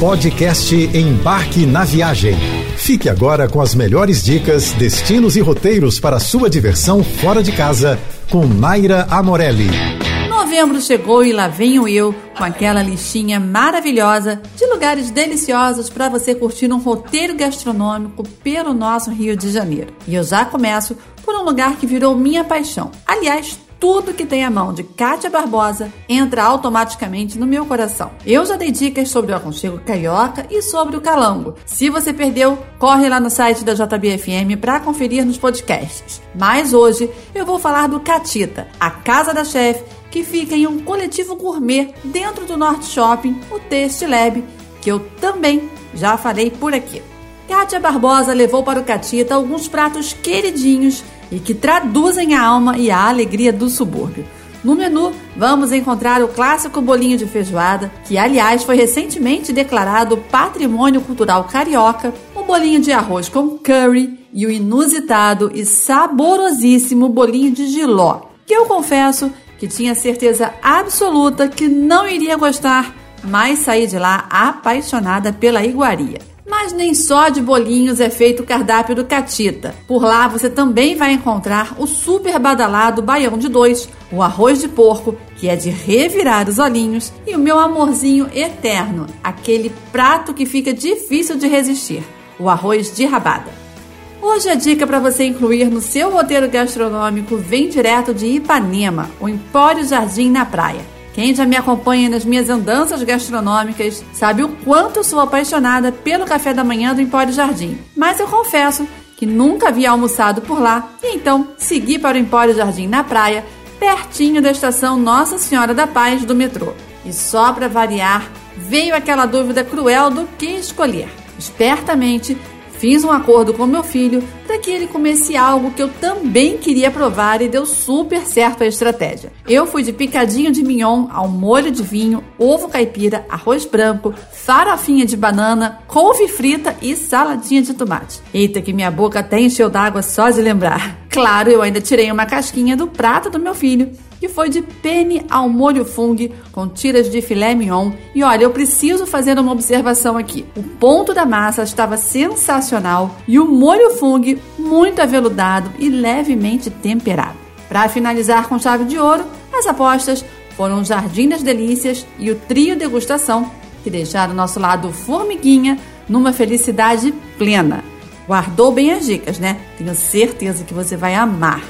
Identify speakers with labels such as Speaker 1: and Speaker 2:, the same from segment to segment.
Speaker 1: Podcast Embarque na Viagem. Fique agora com as melhores dicas, destinos e roteiros para sua diversão fora de casa com Naira Amorelli.
Speaker 2: Novembro chegou e lá venho eu com aquela listinha maravilhosa de lugares deliciosos para você curtir um roteiro gastronômico pelo nosso Rio de Janeiro. E eu já começo por um lugar que virou minha paixão. Aliás, tudo que tem a mão de Kátia Barbosa entra automaticamente no meu coração. Eu já dei dicas sobre o aconchego carioca e sobre o calango. Se você perdeu, corre lá no site da JBFM para conferir nos podcasts. Mas hoje eu vou falar do Catita, a casa da chefe que fica em um coletivo gourmet dentro do Norte Shopping, o Taste Lab, que eu também já falei por aqui. Kátia Barbosa levou para o Catita alguns pratos queridinhos e que traduzem a alma e a alegria do subúrbio. No menu, vamos encontrar o clássico bolinho de feijoada, que aliás foi recentemente declarado Patrimônio Cultural Carioca, o bolinho de arroz com curry e o inusitado e saborosíssimo bolinho de giló, que eu confesso que tinha certeza absoluta que não iria gostar, mas saí de lá apaixonada pela iguaria. Mas nem só de bolinhos é feito o cardápio do Catita. Por lá você também vai encontrar o super badalado baião de dois, o arroz de porco, que é de revirar os olhinhos, e o meu amorzinho eterno, aquele prato que fica difícil de resistir, o arroz de rabada. Hoje a dica para você incluir no seu roteiro gastronômico vem direto de Ipanema, o Empório Jardim na praia. Quem já me acompanha nas minhas andanças gastronômicas sabe o quanto sou apaixonada pelo café da manhã do Empório Jardim. Mas eu confesso que nunca havia almoçado por lá e então segui para o Empório Jardim na praia, pertinho da estação Nossa Senhora da Paz do metrô. E só para variar, veio aquela dúvida cruel do que escolher. Espertamente, Fiz um acordo com meu filho para que ele comesse algo que eu também queria provar e deu super certo a estratégia. Eu fui de picadinho de mignon ao molho de vinho, ovo caipira, arroz branco, farofinha de banana, couve frita e saladinha de tomate. Eita, que minha boca até encheu d'água só de lembrar. Claro, eu ainda tirei uma casquinha do prato do meu filho que foi de penne ao molho fung com tiras de filé mignon. E olha, eu preciso fazer uma observação aqui. O ponto da massa estava sensacional e o molho fung muito aveludado e levemente temperado. Para finalizar com chave de ouro, as apostas foram o Jardim das Delícias e o Trio Degustação, que deixaram o nosso lado formiguinha numa felicidade plena. Guardou bem as dicas, né? Tenho certeza que você vai amar.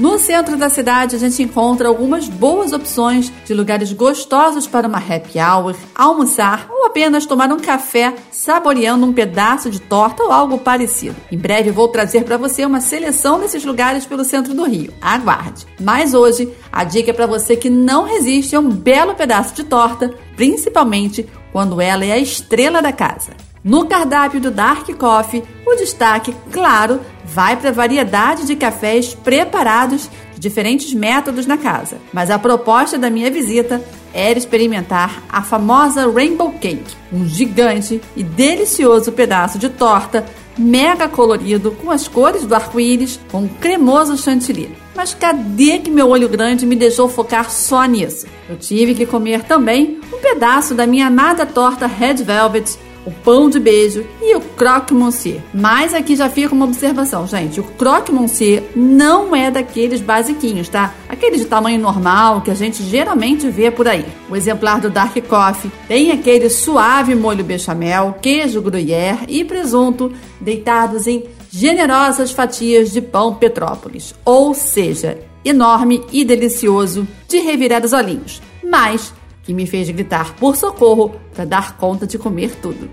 Speaker 2: No centro da cidade, a gente encontra algumas boas opções de lugares gostosos para uma happy hour, almoçar ou apenas tomar um café saboreando um pedaço de torta ou algo parecido. Em breve vou trazer para você uma seleção desses lugares pelo centro do Rio. Aguarde! Mas hoje, a dica é para você que não resiste a um belo pedaço de torta, principalmente quando ela é a estrela da casa. No cardápio do Dark Coffee, o destaque, claro, vai para a variedade de cafés preparados de diferentes métodos na casa. Mas a proposta da minha visita era experimentar a famosa Rainbow Cake, um gigante e delicioso pedaço de torta mega colorido com as cores do arco-íris com cremoso chantilly. Mas cadê que meu olho grande me deixou focar só nisso? Eu tive que comer também um pedaço da minha amada torta Red Velvet o pão de beijo e o croque monsieur. Mas aqui já fica uma observação, gente. O croque monsieur não é daqueles basiquinhos, tá? Aquele de tamanho normal que a gente geralmente vê por aí. O exemplar do Dark Coffee tem aquele suave molho bechamel, queijo gruyère e presunto deitados em generosas fatias de pão Petrópolis. Ou seja, enorme e delicioso de revirar os olhinhos. Mas que me fez gritar por socorro para dar conta de comer tudo.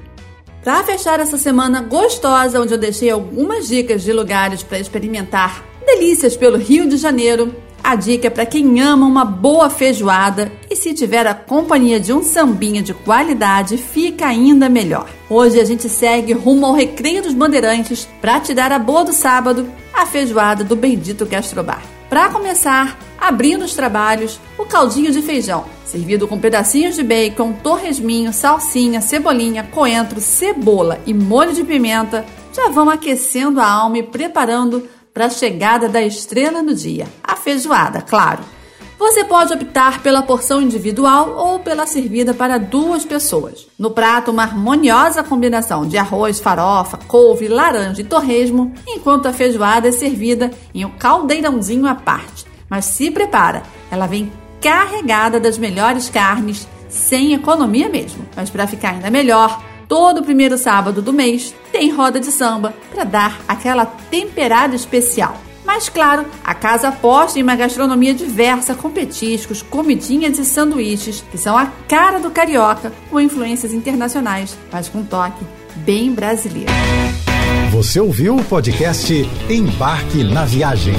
Speaker 2: Para fechar essa semana gostosa, onde eu deixei algumas dicas de lugares para experimentar delícias pelo Rio de Janeiro, a dica é para quem ama uma boa feijoada e se tiver a companhia de um sambinha de qualidade, fica ainda melhor. Hoje a gente segue rumo ao Recreio dos Bandeirantes para te dar a boa do sábado, a feijoada do Bendito Gastrobar. Para começar, abrindo os trabalhos, o caldinho de feijão, servido com pedacinhos de bacon, torresminho, salsinha, cebolinha, coentro, cebola e molho de pimenta, já vão aquecendo a alma e preparando para a chegada da estrela no dia, a feijoada, claro. Você pode optar pela porção individual ou pela servida para duas pessoas. No prato, uma harmoniosa combinação de arroz, farofa, couve, laranja e torresmo, enquanto a feijoada é servida em um caldeirãozinho à parte. Mas se prepara, ela vem carregada das melhores carnes, sem economia mesmo. Mas para ficar ainda melhor, todo primeiro sábado do mês tem roda de samba para dar aquela temperada especial. Mas claro, a casa aposta em uma gastronomia diversa com petiscos, comidinhas e sanduíches, que são a cara do carioca, com influências internacionais, mas com um toque bem brasileiro.
Speaker 1: Você ouviu o podcast Embarque na Viagem.